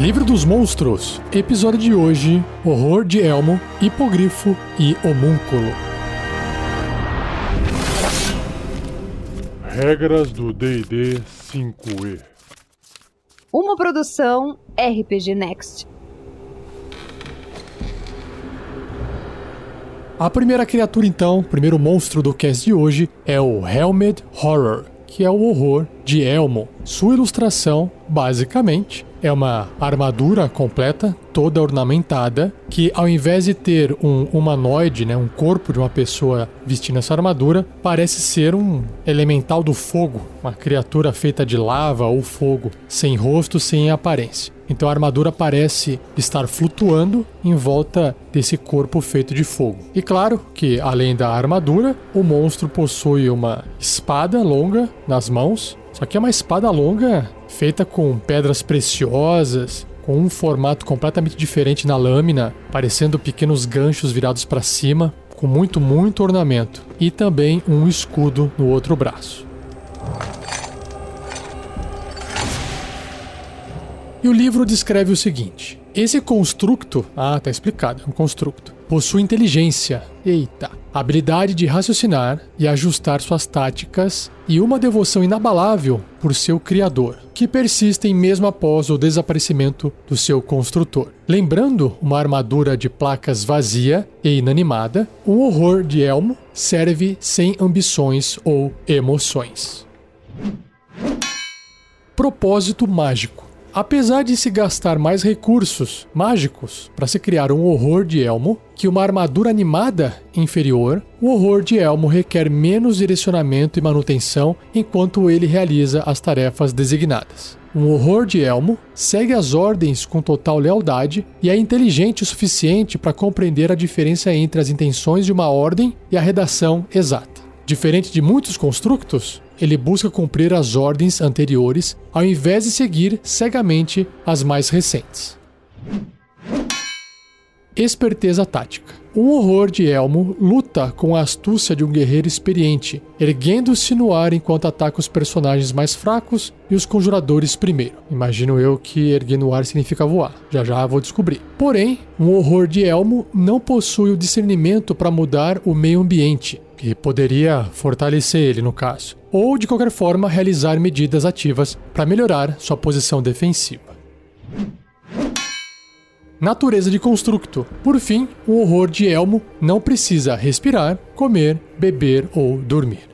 Livro dos Monstros, episódio de hoje: Horror de Elmo, Hipogrifo e Homúnculo. Regras do DD 5E. Uma produção RPG Next. A primeira criatura, então, o primeiro monstro do cast de hoje é o Helmet Horror, que é o horror de Elmo. Sua ilustração, basicamente, é uma armadura completa, toda ornamentada, que ao invés de ter um humanoide, né, um corpo de uma pessoa vestindo essa armadura, parece ser um elemental do fogo, uma criatura feita de lava ou fogo, sem rosto, sem aparência. Então a armadura parece estar flutuando em volta desse corpo feito de fogo. E claro que, além da armadura, o monstro possui uma espada longa nas mãos, só que é uma espada longa feita com pedras preciosas, com um formato completamente diferente na lâmina, parecendo pequenos ganchos virados para cima, com muito, muito ornamento, e também um escudo no outro braço. E o livro descreve o seguinte: esse constructo, ah, tá explicado, é um constructo, possui inteligência, eita, habilidade de raciocinar e ajustar suas táticas e uma devoção inabalável por seu criador, que persistem mesmo após o desaparecimento do seu construtor. Lembrando uma armadura de placas vazia e inanimada, o horror de Elmo serve sem ambições ou emoções. Propósito mágico. Apesar de se gastar mais recursos mágicos para se criar um horror de elmo que uma armadura animada inferior, o horror de elmo requer menos direcionamento e manutenção enquanto ele realiza as tarefas designadas. Um horror de elmo segue as ordens com total lealdade e é inteligente o suficiente para compreender a diferença entre as intenções de uma ordem e a redação exata. Diferente de muitos constructos, ele busca cumprir as ordens anteriores ao invés de seguir cegamente as mais recentes. Esperteza tática. Um horror de Elmo luta com a astúcia de um guerreiro experiente, erguendo-se no ar enquanto ataca os personagens mais fracos e os conjuradores primeiro. Imagino eu que erguer no ar significa voar. Já já vou descobrir. Porém, um horror de Elmo não possui o discernimento para mudar o meio ambiente, que poderia fortalecer ele no caso, ou de qualquer forma realizar medidas ativas para melhorar sua posição defensiva. Natureza de constructo. Por fim, o horror de Elmo não precisa respirar, comer, beber ou dormir.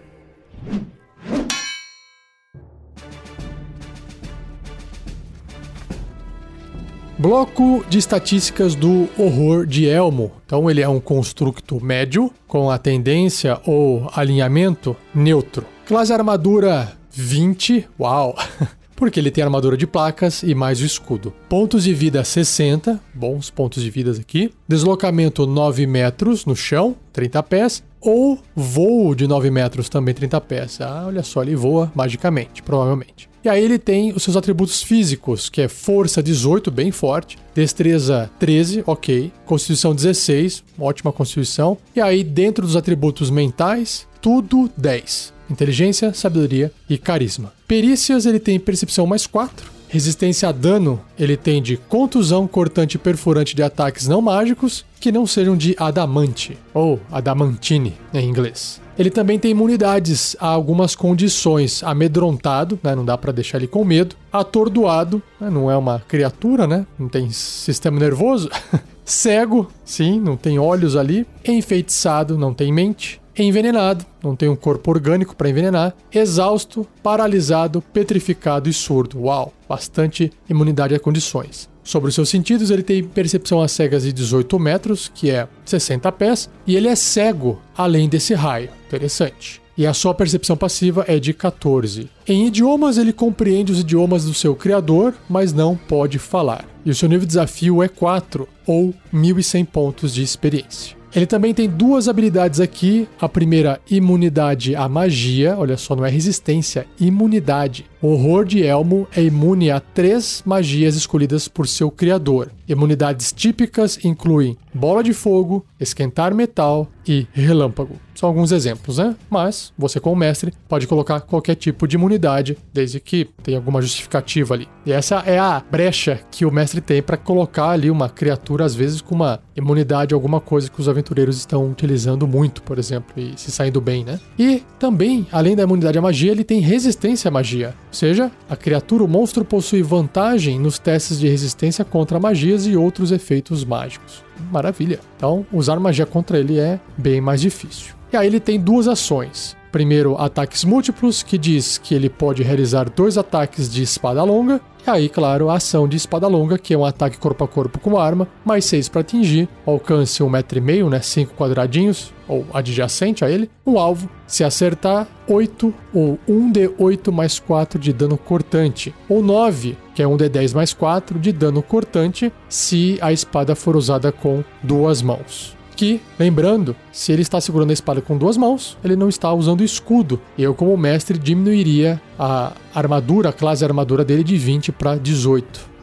Bloco de estatísticas do horror de Elmo. Então ele é um constructo médio com a tendência ou alinhamento neutro. Classe armadura 20. Uau! Porque ele tem armadura de placas e mais o escudo. Pontos de vida 60, bons pontos de vida aqui. Deslocamento 9 metros no chão, 30 pés. Ou voo de 9 metros, também 30 pés. Ah, olha só, ele voa magicamente, provavelmente. E aí ele tem os seus atributos físicos, que é força 18, bem forte, destreza 13, ok, constituição 16, ótima constituição. E aí dentro dos atributos mentais, tudo 10. Inteligência, sabedoria e carisma. Perícias ele tem percepção mais 4, Resistência a dano, ele tem de contusão cortante e perfurante de ataques não mágicos que não sejam de adamante, ou adamantine em inglês. Ele também tem imunidades a algumas condições. Amedrontado, né? não dá para deixar ele com medo. Atordoado, né? não é uma criatura, né? Não tem sistema nervoso. Cego, sim, não tem olhos ali. Enfeitiçado, não tem mente envenenado, não tem um corpo orgânico para envenenar, exausto, paralisado, petrificado e surdo. Uau, bastante imunidade a condições. Sobre os seus sentidos, ele tem percepção a cegas de 18 metros, que é 60 pés, e ele é cego além desse raio. Interessante. E a sua percepção passiva é de 14. Em idiomas, ele compreende os idiomas do seu criador, mas não pode falar. E o seu nível de desafio é 4, ou 1100 pontos de experiência. Ele também tem duas habilidades aqui. A primeira, imunidade à magia. Olha só, não é resistência, imunidade. O horror de Elmo é imune a três magias escolhidas por seu criador. Imunidades típicas incluem bola de fogo, esquentar metal e relâmpago. São alguns exemplos, né? Mas você, como mestre, pode colocar qualquer tipo de imunidade, desde que tenha alguma justificativa ali. E essa é a brecha que o mestre tem para colocar ali uma criatura, às vezes, com uma imunidade alguma coisa que os aventureiros estão utilizando muito, por exemplo, e se saindo bem, né? E também, além da imunidade à magia, ele tem resistência à magia. Ou seja, a criatura, o monstro, possui vantagem nos testes de resistência contra magias e outros efeitos mágicos. Maravilha. Então, usar magia contra ele é bem mais difícil. E aí ele tem duas ações. Primeiro, ataques múltiplos, que diz que ele pode realizar dois ataques de espada longa. E aí, claro, a ação de espada longa, que é um ataque corpo a corpo com arma, mais 6 para atingir, alcance um metro e meio, né? 5 quadradinhos, ou adjacente a ele. Um alvo, se acertar, 8 ou 1 de 8 mais 4 de dano cortante. Ou 9, que é 1 de 10 mais 4 de dano cortante, se a espada for usada com duas mãos que, lembrando, se ele está segurando a espada com duas mãos, ele não está usando escudo. Eu, como mestre, diminuiria a armadura, a classe de armadura dele de 20 para 18.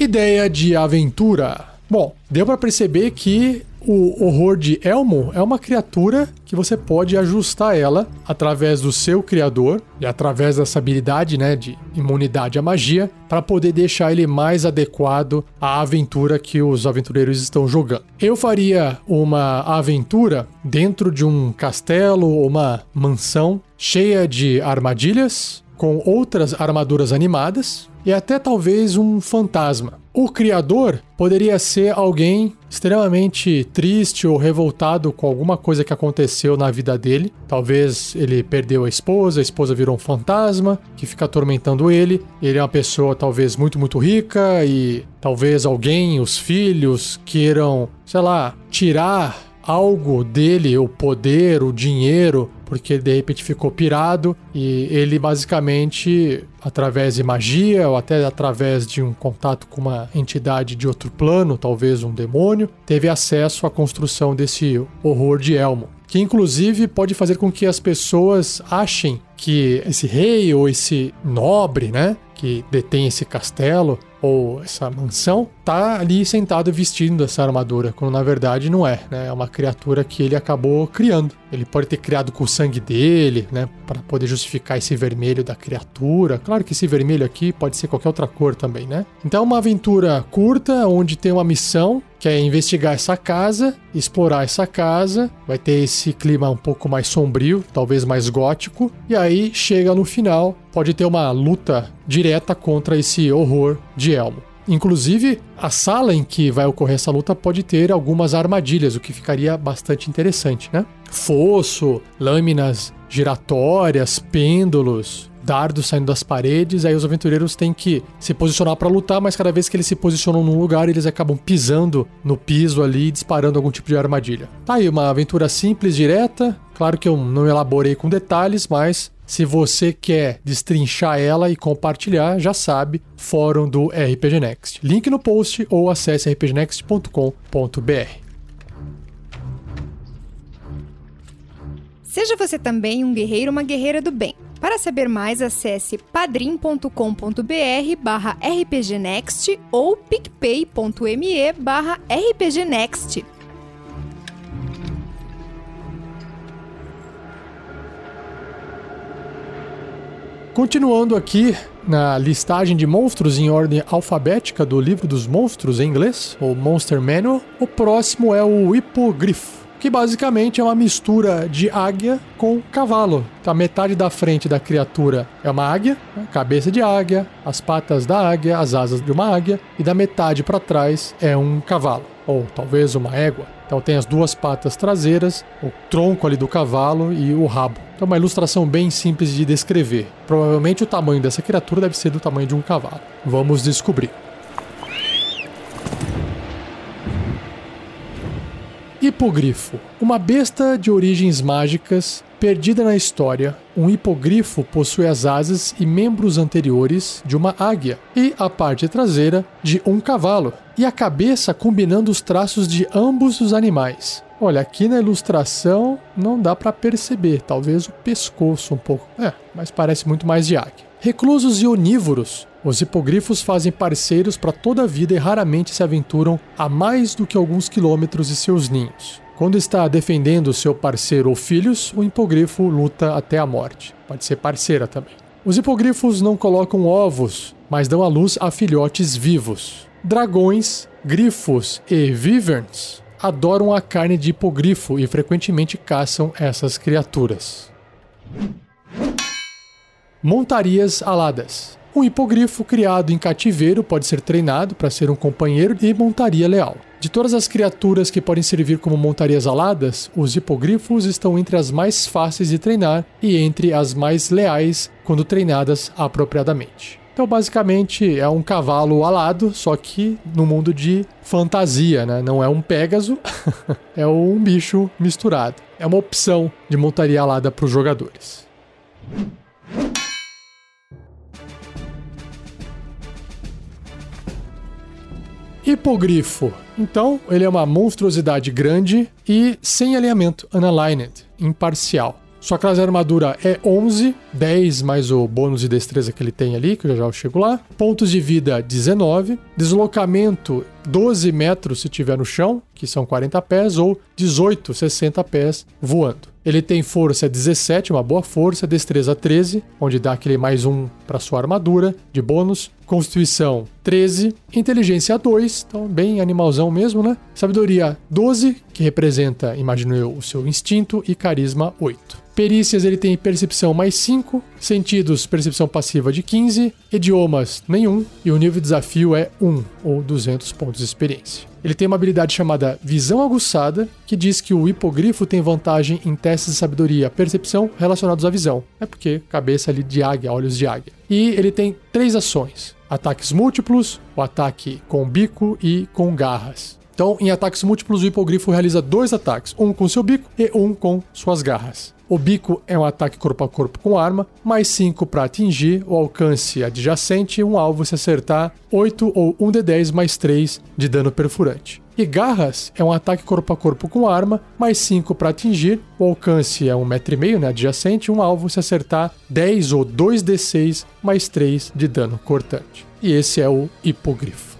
Ideia de aventura. Bom, deu para perceber que o horror de Elmo é uma criatura que você pode ajustar ela através do seu criador e através dessa habilidade, né, de imunidade à magia, para poder deixar ele mais adequado à aventura que os aventureiros estão jogando. Eu faria uma aventura dentro de um castelo ou uma mansão cheia de armadilhas, com outras armaduras animadas e até talvez um fantasma. O criador poderia ser alguém extremamente triste ou revoltado com alguma coisa que aconteceu na vida dele. Talvez ele perdeu a esposa, a esposa virou um fantasma que fica atormentando ele. Ele é uma pessoa talvez muito, muito rica e talvez alguém, os filhos, queiram, sei lá, tirar algo dele, o poder, o dinheiro, porque de repente ficou pirado e ele basicamente, através de magia ou até através de um contato com uma entidade de outro plano, talvez um demônio, teve acesso à construção desse horror de Elmo. Que inclusive pode fazer com que as pessoas achem que esse rei ou esse nobre, né, que detém esse castelo ou essa mansão, tá ali sentado vestindo essa armadura, quando na verdade não é, né? É uma criatura que ele acabou criando. Ele pode ter criado com o sangue dele, né, para poder justificar esse vermelho da criatura. Claro que esse vermelho aqui pode ser qualquer outra cor também, né? Então é uma aventura curta onde tem uma missão que é investigar essa casa, explorar essa casa, vai ter esse clima um pouco mais sombrio, talvez mais gótico, e aí chega no final, pode ter uma luta direta contra esse horror de Elmo. Inclusive, a sala em que vai ocorrer essa luta pode ter algumas armadilhas, o que ficaria bastante interessante, né? Fosso, lâminas giratórias, pêndulos, dardos saindo das paredes, aí os aventureiros têm que se posicionar para lutar, mas cada vez que eles se posicionam num lugar, eles acabam pisando no piso ali, disparando algum tipo de armadilha. Tá aí uma aventura simples, direta. Claro que eu não elaborei com detalhes, mas se você quer destrinchar ela e compartilhar, já sabe, fórum do RPG Next. Link no post ou acesse rpgnext.com.br. Seja você também um guerreiro ou uma guerreira do bem. Para saber mais, acesse padrim.com.br barra rpgnext ou picpay.me barra rpgnext. Continuando aqui na listagem de monstros em ordem alfabética do livro dos monstros em inglês, ou Monster Manual, o próximo é o hipogrifo que basicamente é uma mistura de águia com cavalo. Então, a metade da frente da criatura é uma águia, né? cabeça de águia, as patas da águia, as asas de uma águia, e da metade para trás é um cavalo, ou talvez uma égua. Então tem as duas patas traseiras, o tronco ali do cavalo e o rabo. Então uma ilustração bem simples de descrever. Provavelmente o tamanho dessa criatura deve ser do tamanho de um cavalo. Vamos descobrir. Hipogrifo. Uma besta de origens mágicas, perdida na história, um hipogrifo possui as asas e membros anteriores de uma águia e a parte traseira de um cavalo, e a cabeça combinando os traços de ambos os animais. Olha, aqui na ilustração não dá para perceber, talvez o pescoço um pouco. É, mas parece muito mais de águia. Reclusos e onívoros Os hipogrifos fazem parceiros para toda a vida e raramente se aventuram a mais do que alguns quilômetros de seus ninhos. Quando está defendendo seu parceiro ou filhos, o hipogrifo luta até a morte. Pode ser parceira também. Os hipogrifos não colocam ovos, mas dão à luz a filhotes vivos. Dragões, grifos e wyverns adoram a carne de hipogrifo e frequentemente caçam essas criaturas. Montarias aladas. Um hipogrifo criado em cativeiro pode ser treinado para ser um companheiro de montaria leal. De todas as criaturas que podem servir como montarias aladas, os hipogrifos estão entre as mais fáceis de treinar e entre as mais leais quando treinadas apropriadamente. Então, basicamente, é um cavalo alado, só que no mundo de fantasia, né? Não é um Pégaso, é um bicho misturado. É uma opção de montaria alada para os jogadores. Hipogrifo. Então, ele é uma monstruosidade grande e sem alinhamento, unaligned, imparcial. Sua classe de armadura é 11, 10 mais o bônus de destreza que ele tem ali, que eu já, chego lá. Pontos de vida 19. Deslocamento 12 metros se tiver no chão, que são 40 pés, ou 18, 60 pés voando. Ele tem força 17, uma boa força, destreza 13, onde dá aquele mais um para sua armadura de bônus. Constituição 13, inteligência 2, então bem animalzão mesmo, né? Sabedoria 12, que representa, imagino eu, o seu instinto, e carisma 8. Perícias ele tem percepção mais 5, sentidos percepção passiva de 15, idiomas nenhum e o nível de desafio é 1 ou 200 pontos de experiência. Ele tem uma habilidade chamada Visão Aguçada, que diz que o hipogrifo tem vantagem em testes de sabedoria, percepção relacionados à visão. É porque cabeça ali de águia, olhos de águia. E ele tem três ações: ataques múltiplos, o ataque com bico e com garras. Então, em ataques múltiplos, o hipogrifo realiza dois ataques, um com seu bico e um com suas garras. O bico é um ataque corpo a corpo com arma, mais 5 para atingir o alcance adjacente um alvo se acertar 8 ou 1 de 10 mais 3 de dano perfurante. E garras é um ataque corpo a corpo com arma, mais 5 para atingir, o alcance é 1,5m né, adjacente, um alvo se acertar 10 ou 2d6 mais 3 de dano cortante. E esse é o hipogrifo.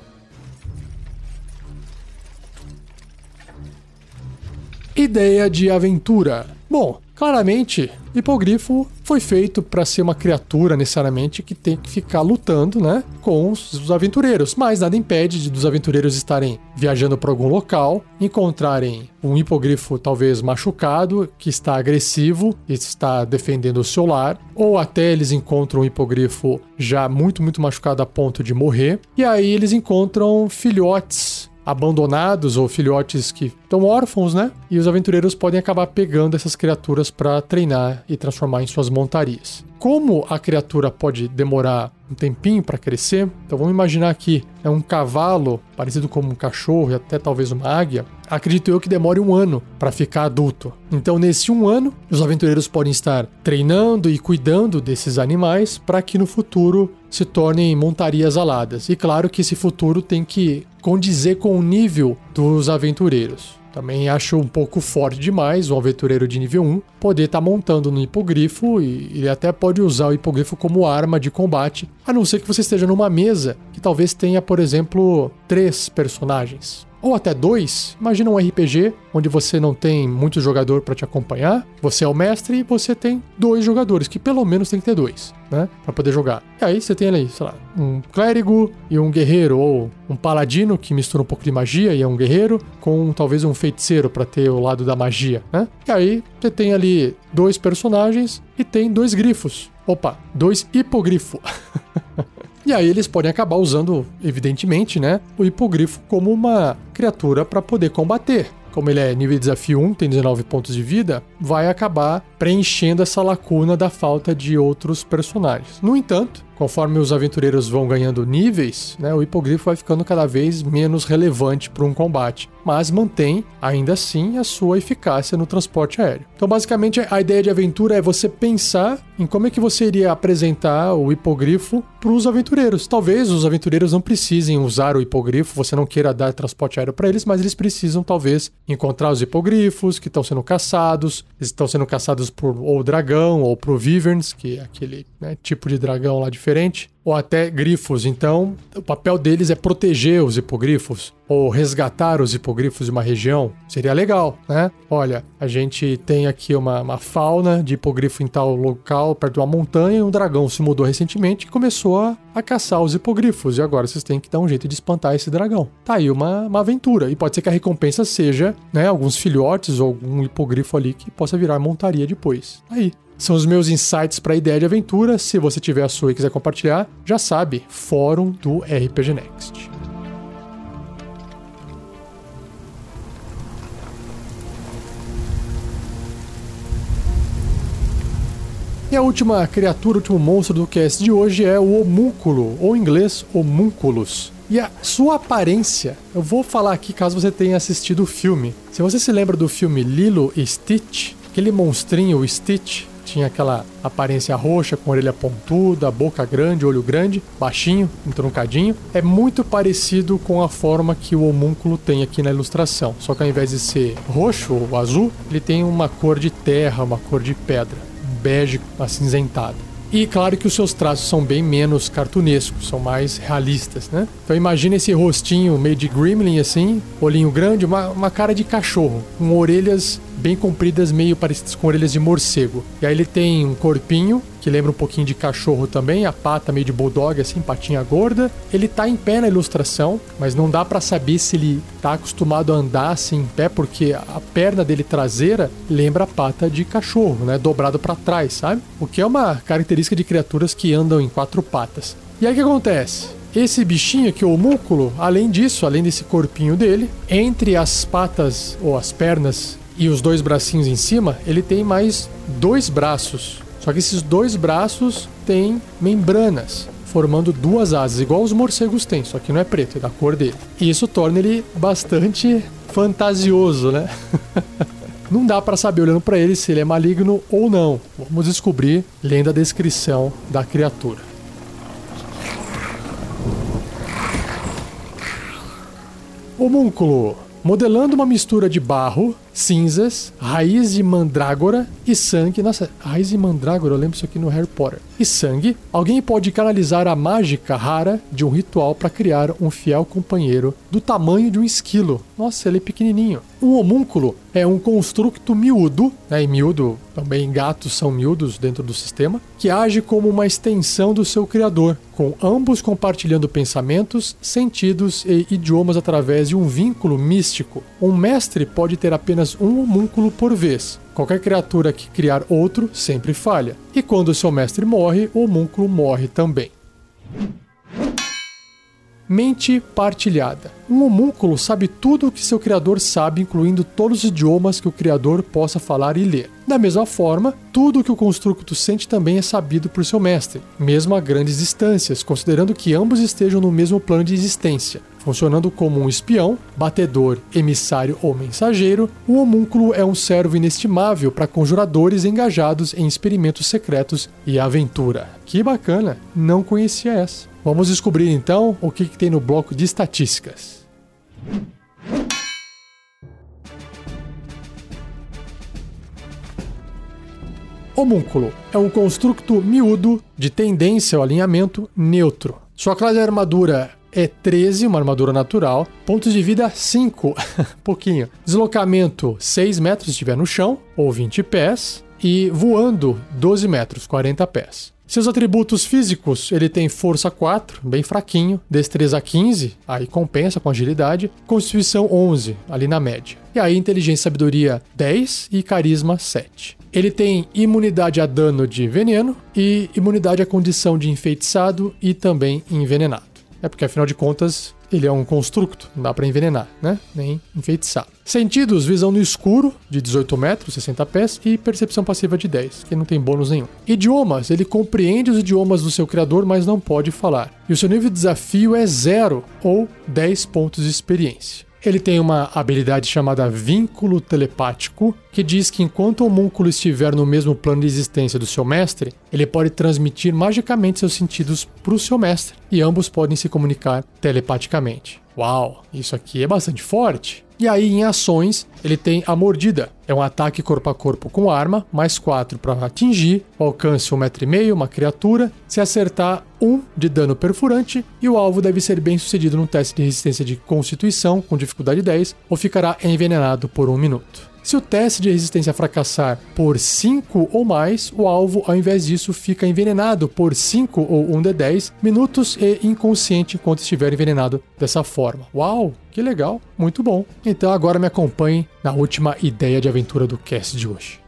Ideia de aventura. Bom, Claramente, hipogrifo foi feito para ser uma criatura necessariamente que tem que ficar lutando, né, com os aventureiros. Mas nada impede de dos aventureiros estarem viajando para algum local, encontrarem um hipogrifo talvez machucado, que está agressivo e está defendendo o seu lar, ou até eles encontram um hipogrifo já muito muito machucado a ponto de morrer. E aí eles encontram filhotes abandonados ou filhotes que estão órfãos, né? E os aventureiros podem acabar pegando essas criaturas para treinar e transformar em suas montarias. Como a criatura pode demorar um tempinho para crescer, então vamos imaginar que é um cavalo parecido com um cachorro e até talvez uma águia. Acredito eu que demore um ano para ficar adulto. Então, nesse um ano, os aventureiros podem estar treinando e cuidando desses animais para que no futuro se tornem montarias aladas. E claro que esse futuro tem que condizer com o nível dos aventureiros. Também acho um pouco forte demais um aventureiro de nível 1 poder estar tá montando no hipogrifo e ele até pode usar o hipogrifo como arma de combate, a não ser que você esteja numa mesa que talvez tenha, por exemplo, três personagens ou até dois. Imagina um RPG onde você não tem muito jogador para te acompanhar, você é o mestre e você tem dois jogadores, que pelo menos tem que ter dois, né, para poder jogar. E aí você tem ali, sei lá, um clérigo e um guerreiro ou um paladino que mistura um pouco de magia e é um guerreiro com talvez um feiticeiro para ter o lado da magia, né? E aí você tem ali dois personagens e tem dois grifos. Opa, dois hipogrifos. E aí eles podem acabar usando, evidentemente, né, o hipogrifo como uma criatura para poder combater. Como ele é nível de desafio 1, tem 19 pontos de vida, vai acabar preenchendo essa lacuna da falta de outros personagens. No entanto, conforme os aventureiros vão ganhando níveis, né, o hipogrifo vai ficando cada vez menos relevante para um combate, mas mantém ainda assim a sua eficácia no transporte aéreo. Então, basicamente, a ideia de aventura é você pensar em como é que você iria apresentar o hipogrifo para os aventureiros. Talvez os aventureiros não precisem usar o hipogrifo, você não queira dar transporte aéreo para eles, mas eles precisam talvez encontrar os hipogrifos que estão sendo caçados, eles estão sendo caçados por ou dragão ou por wyverns, que é aquele né, tipo de dragão lá diferente diferente, ou até grifos. Então, o papel deles é proteger os hipogrifos ou resgatar os hipogrifos de uma região. Seria legal, né? Olha, a gente tem aqui uma, uma fauna de hipogrifo em tal local, perto de uma montanha, e um dragão se mudou recentemente e começou a, a caçar os hipogrifos. E agora vocês têm que dar um jeito de espantar esse dragão. Tá aí uma, uma aventura. E pode ser que a recompensa seja, né, alguns filhotes ou algum hipogrifo ali que possa virar montaria depois. Tá aí. São os meus insights para a ideia de aventura. Se você tiver a sua e quiser compartilhar, já sabe, fórum do RPG Next. E a última criatura, o último monstro do cast de hoje é o homúnculo, ou em inglês, homúnculos. E a sua aparência, eu vou falar aqui caso você tenha assistido o filme. Se você se lembra do filme Lilo e Stitch, aquele monstrinho, o Stitch, tinha aquela aparência roxa, com orelha pontuda, boca grande, olho grande, baixinho, entroncadinho. É muito parecido com a forma que o homúnculo tem aqui na ilustração. Só que ao invés de ser roxo ou azul, ele tem uma cor de terra, uma cor de pedra bege acinzentado. E claro que os seus traços são bem menos cartunescos, são mais realistas, né? Então imagina esse rostinho meio de gremlin assim, olhinho grande, uma, uma cara de cachorro, com orelhas bem compridas, meio parecidas com orelhas de morcego. E aí ele tem um corpinho que lembra um pouquinho de cachorro também, a pata meio de bulldog, assim, patinha gorda. Ele tá em pé na ilustração, mas não dá para saber se ele tá acostumado a andar assim em pé, porque a perna dele traseira lembra a pata de cachorro, né? Dobrado para trás, sabe? O que é uma característica de criaturas que andam em quatro patas. E aí o que acontece? Esse bichinho aqui, o homúnculo, além disso, além desse corpinho dele, entre as patas ou as pernas e os dois bracinhos em cima, ele tem mais dois braços. Só que esses dois braços têm membranas, formando duas asas, igual os morcegos têm, só que não é preto, é da cor dele. E isso torna ele bastante fantasioso, né? não dá para saber olhando para ele se ele é maligno ou não. Vamos descobrir lendo a descrição da criatura. Homúnculo modelando uma mistura de barro, cinzas, raiz de mandrágora e sangue. Nossa, raiz de mandrágora, eu lembro isso aqui no Harry Potter. E sangue, alguém pode canalizar a mágica rara de um ritual para criar um fiel companheiro do tamanho de um esquilo. Nossa, ele é pequenininho. Um homúnculo é um construto miúdo, né, e miúdo também gatos são miúdos dentro do sistema, que age como uma extensão do seu criador, com ambos compartilhando pensamentos, sentidos e idiomas através de um vínculo místico. Um mestre pode ter apenas um homúnculo por vez. Qualquer criatura que criar outro sempre falha. E quando seu mestre morre, o homúnculo morre também. Mente partilhada. Um homúnculo sabe tudo o que seu criador sabe, incluindo todos os idiomas que o criador possa falar e ler. Da mesma forma, tudo o que o construto sente também é sabido por seu mestre, mesmo a grandes distâncias, considerando que ambos estejam no mesmo plano de existência. Funcionando como um espião, batedor, emissário ou mensageiro, o homúnculo é um servo inestimável para conjuradores engajados em experimentos secretos e aventura. Que bacana! Não conhecia essa. Vamos descobrir então o que, que tem no bloco de estatísticas. Homúnculo é um construto miúdo de tendência ao alinhamento neutro. Sua classe de armadura é 13, uma armadura natural. Pontos de vida 5, pouquinho. Deslocamento 6 metros se estiver no chão, ou 20 pés. E voando 12 metros, 40 pés. Seus atributos físicos, ele tem força 4, bem fraquinho, destreza 15, aí compensa com agilidade, constituição 11, ali na média. E aí inteligência e sabedoria 10 e carisma 7. Ele tem imunidade a dano de veneno e imunidade à condição de enfeitiçado e também envenenado. É porque afinal de contas ele é um construto, não dá para envenenar, né? Nem enfeitiçar. Sentidos, visão no escuro, de 18 metros, 60 pés, e percepção passiva de 10, que não tem bônus nenhum. Idiomas, ele compreende os idiomas do seu criador, mas não pode falar. E o seu nível de desafio é zero ou 10 pontos de experiência. Ele tem uma habilidade chamada vínculo telepático, que diz que enquanto o homúnculo estiver no mesmo plano de existência do seu mestre, ele pode transmitir magicamente seus sentidos para o seu mestre, e ambos podem se comunicar telepaticamente. Uau, isso aqui é bastante forte. E aí, em ações, ele tem a mordida. É um ataque corpo a corpo com arma, mais 4 para atingir, o alcance 1,5m, uma criatura. Se acertar, 1 de dano perfurante, e o alvo deve ser bem sucedido num teste de resistência de constituição, com dificuldade 10, ou ficará envenenado por um minuto. Se o teste de resistência fracassar por 5 ou mais, o alvo, ao invés disso, fica envenenado por 5 ou 1 de 10 minutos e inconsciente enquanto estiver envenenado dessa forma. Uau, que legal, muito bom. Então agora me acompanhe na última ideia de aventura do cast de hoje.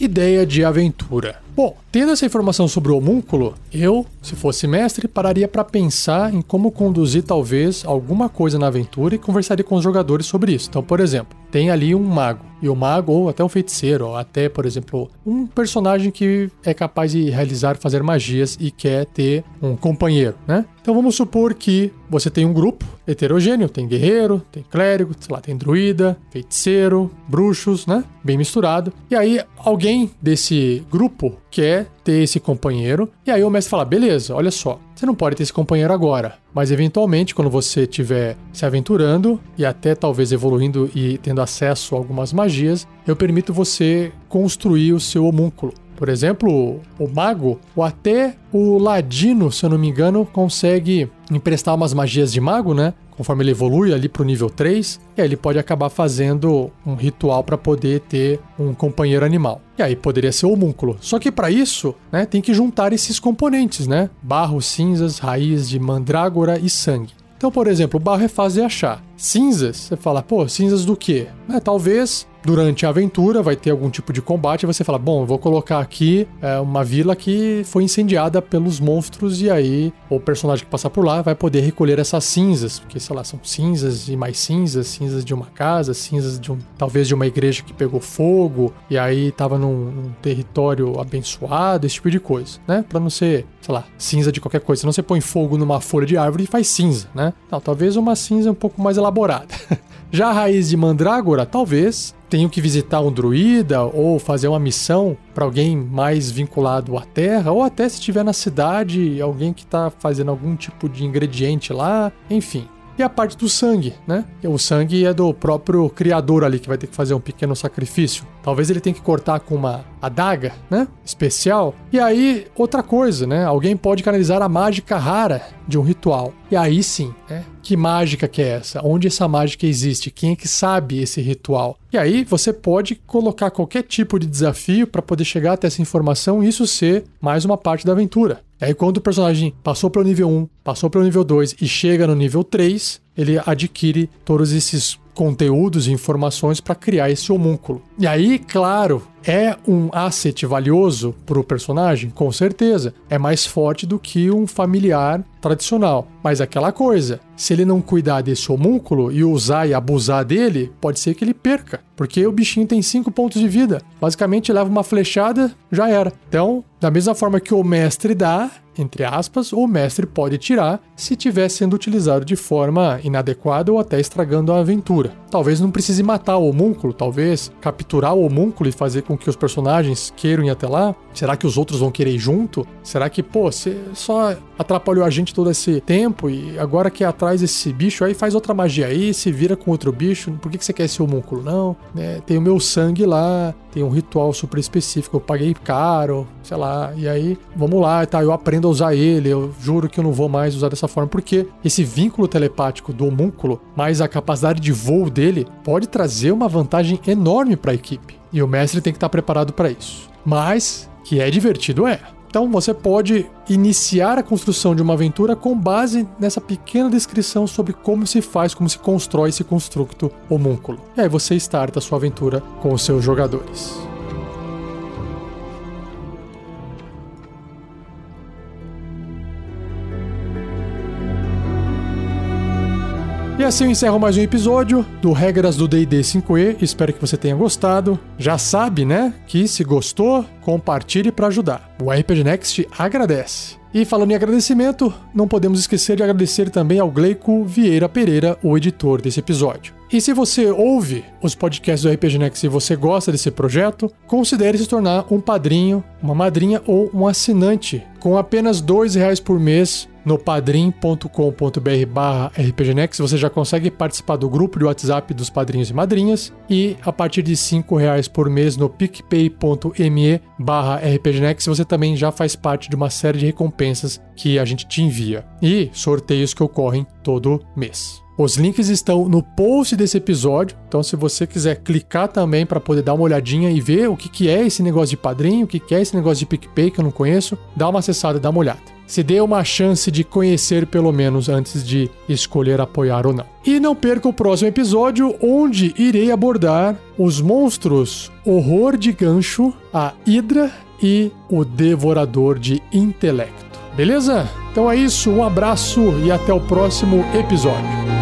Ideia de aventura. Bom, tendo essa informação sobre o homúnculo, eu, se fosse mestre, pararia para pensar em como conduzir talvez alguma coisa na aventura e conversaria com os jogadores sobre isso. Então, por exemplo, tem ali um mago. E o mago, ou até um feiticeiro, ou até, por exemplo, um personagem que é capaz de realizar, fazer magias e quer ter um companheiro, né? Então vamos supor que você tem um grupo heterogêneo, tem guerreiro, tem clérigo, sei lá, tem druida, feiticeiro, bruxos, né? Bem misturado. E aí alguém desse grupo quer ter esse companheiro. E aí o mestre fala: beleza, olha só, você não pode ter esse companheiro agora, mas eventualmente, quando você estiver se aventurando e até talvez evoluindo e tendo acesso a algumas magias, eu permito você construir o seu homúnculo. Por exemplo, o mago, ou até o ladino, se eu não me engano, consegue emprestar umas magias de mago, né? conforme ele evolui ali pro nível 3, e aí ele pode acabar fazendo um ritual para poder ter um companheiro animal. E aí poderia ser o homúnculo. Só que para isso, né, tem que juntar esses componentes, né? Barro, cinzas, raiz de mandrágora e sangue. Então, por exemplo, o barro é fácil de achar. Cinzas, você fala, pô, cinzas do quê? É, talvez durante a aventura vai ter algum tipo de combate você fala, bom, vou colocar aqui é, uma vila que foi incendiada pelos monstros e aí o personagem que passar por lá vai poder recolher essas cinzas, porque sei lá, são cinzas e mais cinzas, cinzas de uma casa, cinzas de um, talvez de uma igreja que pegou fogo e aí tava num, num território abençoado, esse tipo de coisa, né? Para não ser, sei lá, cinza de qualquer coisa, senão você põe fogo numa folha de árvore e faz cinza, né? Não, talvez uma cinza um pouco mais elaborada. Já a raiz de mandrágora, talvez tenho que visitar um druida ou fazer uma missão para alguém mais vinculado à terra, ou até se estiver na cidade, alguém que está fazendo algum tipo de ingrediente lá, enfim e a parte do sangue, né? O sangue é do próprio criador ali que vai ter que fazer um pequeno sacrifício. Talvez ele tenha que cortar com uma adaga, né? Especial. E aí, outra coisa, né? Alguém pode canalizar a mágica rara de um ritual. E aí sim, né? Que mágica que é essa? Onde essa mágica existe? Quem é que sabe esse ritual? E aí você pode colocar qualquer tipo de desafio para poder chegar até essa informação e isso ser mais uma parte da aventura. E aí quando o personagem passou para o nível 1, passou para o nível 2 e chega no nível 3, ele adquire todos esses conteúdos e informações para criar esse homúnculo. E aí, claro, é um asset valioso para o personagem? Com certeza. É mais forte do que um familiar tradicional. Mas aquela coisa, se ele não cuidar desse homúnculo e usar e abusar dele, pode ser que ele perca. Porque o bichinho tem 5 pontos de vida. Basicamente, leva uma flechada, já era. Então, da mesma forma que o mestre dá, entre aspas, o mestre pode tirar se estiver sendo utilizado de forma inadequada ou até estragando a aventura. Talvez não precise matar o homúnculo, talvez capturar o homúnculo e fazer com que os personagens queiram ir até lá. Será que os outros vão querer ir junto? Será que, pô, você só atrapalhou a gente todo esse tempo e agora quer atrás desse bicho aí, faz outra magia aí, se vira com outro bicho. Por que, que você quer esse homúnculo? Não, né? Tem o meu sangue lá, tem um ritual super específico, eu paguei caro, sei lá, e aí vamos lá, tá? Eu aprendo a usar ele, eu juro que eu não vou mais usar dessa forma, porque esse vínculo telepático do homúnculo, mais a capacidade de voo dele, pode trazer uma vantagem enorme para a equipe. E o mestre tem que estar preparado para isso. Mas que é divertido é. Então você pode iniciar a construção de uma aventura com base nessa pequena descrição sobre como se faz, como se constrói esse construto homúnculo. E aí você starta a sua aventura com os seus jogadores. Assim eu encerro mais um episódio do Regras do D&D 5e. Espero que você tenha gostado. Já sabe, né, que se gostou, compartilhe para ajudar. O RPG Next agradece. E falando em agradecimento, não podemos esquecer de agradecer também ao Gleico Vieira Pereira, o editor desse episódio. E se você ouve os podcasts do RPG Next e você gosta desse projeto, considere se tornar um padrinho, uma madrinha ou um assinante com apenas R$ reais por mês no padrim.com.br barra rpgnext você já consegue participar do grupo de WhatsApp dos padrinhos e madrinhas e a partir de R$ reais por mês no picpay.me barra rpgnext você também já faz parte de uma série de recompensas que a gente te envia e sorteios que ocorrem todo mês. Os links estão no post desse episódio, então se você quiser clicar também para poder dar uma olhadinha e ver o que, que é esse negócio de padrinho, o que, que é esse negócio de PicPay que eu não conheço, dá uma acessada e dá uma olhada. Se dê uma chance de conhecer pelo menos antes de escolher apoiar ou não. E não perca o próximo episódio, onde irei abordar os monstros Horror de Gancho, a Hidra e o Devorador de Intelecto. Beleza? Então é isso, um abraço e até o próximo episódio.